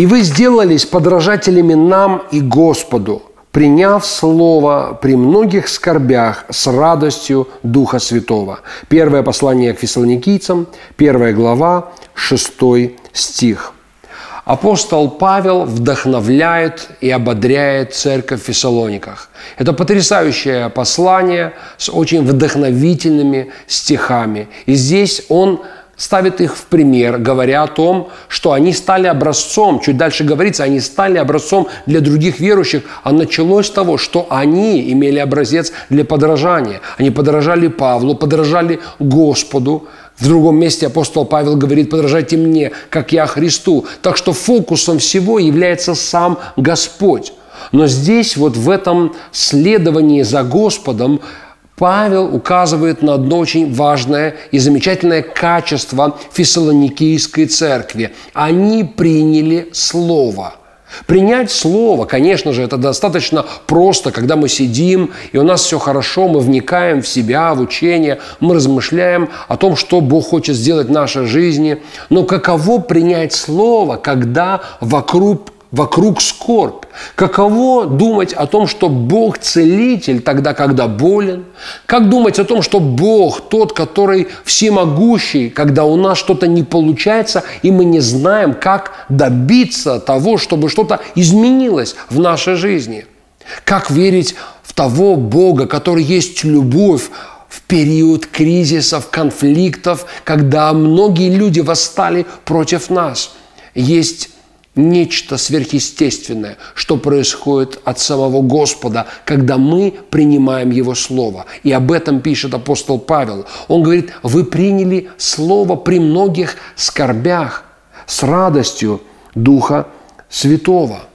И вы сделались подражателями нам и Господу, приняв Слово при многих скорбях с радостью Духа Святого. Первое послание к фессалоникийцам, первая глава, шестой стих. Апостол Павел вдохновляет и ободряет церковь в Фессалониках. Это потрясающее послание с очень вдохновительными стихами. И здесь он ставит их в пример, говоря о том, что они стали образцом, чуть дальше говорится, они стали образцом для других верующих, а началось с того, что они имели образец для подражания. Они подражали Павлу, подражали Господу, в другом месте апостол Павел говорит, подражайте мне, как я Христу. Так что фокусом всего является сам Господь. Но здесь, вот в этом следовании за Господом, Павел указывает на одно очень важное и замечательное качество Фессалоникийской церкви. Они приняли Слово – Принять слово, конечно же, это достаточно просто, когда мы сидим, и у нас все хорошо, мы вникаем в себя, в учение, мы размышляем о том, что Бог хочет сделать в нашей жизни. Но каково принять слово, когда вокруг вокруг скорбь. Каково думать о том, что Бог целитель тогда, когда болен? Как думать о том, что Бог тот, который всемогущий, когда у нас что-то не получается, и мы не знаем, как добиться того, чтобы что-то изменилось в нашей жизни? Как верить в того Бога, который есть любовь, в период кризисов, конфликтов, когда многие люди восстали против нас. Есть нечто сверхъестественное, что происходит от самого Господа, когда мы принимаем Его Слово. И об этом пишет апостол Павел. Он говорит, вы приняли Слово при многих скорбях с радостью Духа Святого –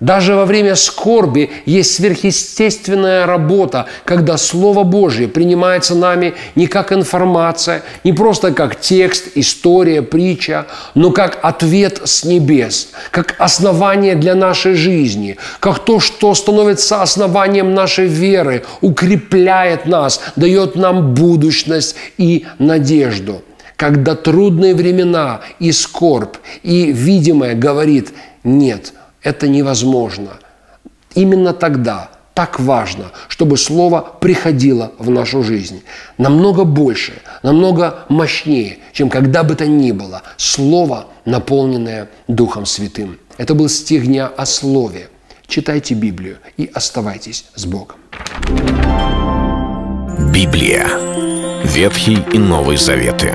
даже во время скорби есть сверхъестественная работа, когда Слово Божье принимается нами не как информация, не просто как текст, история, притча, но как ответ с небес, как основание для нашей жизни, как то, что становится основанием нашей веры, укрепляет нас, дает нам будущность и надежду. Когда трудные времена и скорбь, и видимое говорит «нет», это невозможно. Именно тогда так важно, чтобы Слово приходило в нашу жизнь. Намного больше, намного мощнее, чем когда бы то ни было. Слово, наполненное Духом Святым. Это был стих дня о Слове. Читайте Библию и оставайтесь с Богом. Библия. Ветхий и Новый Заветы.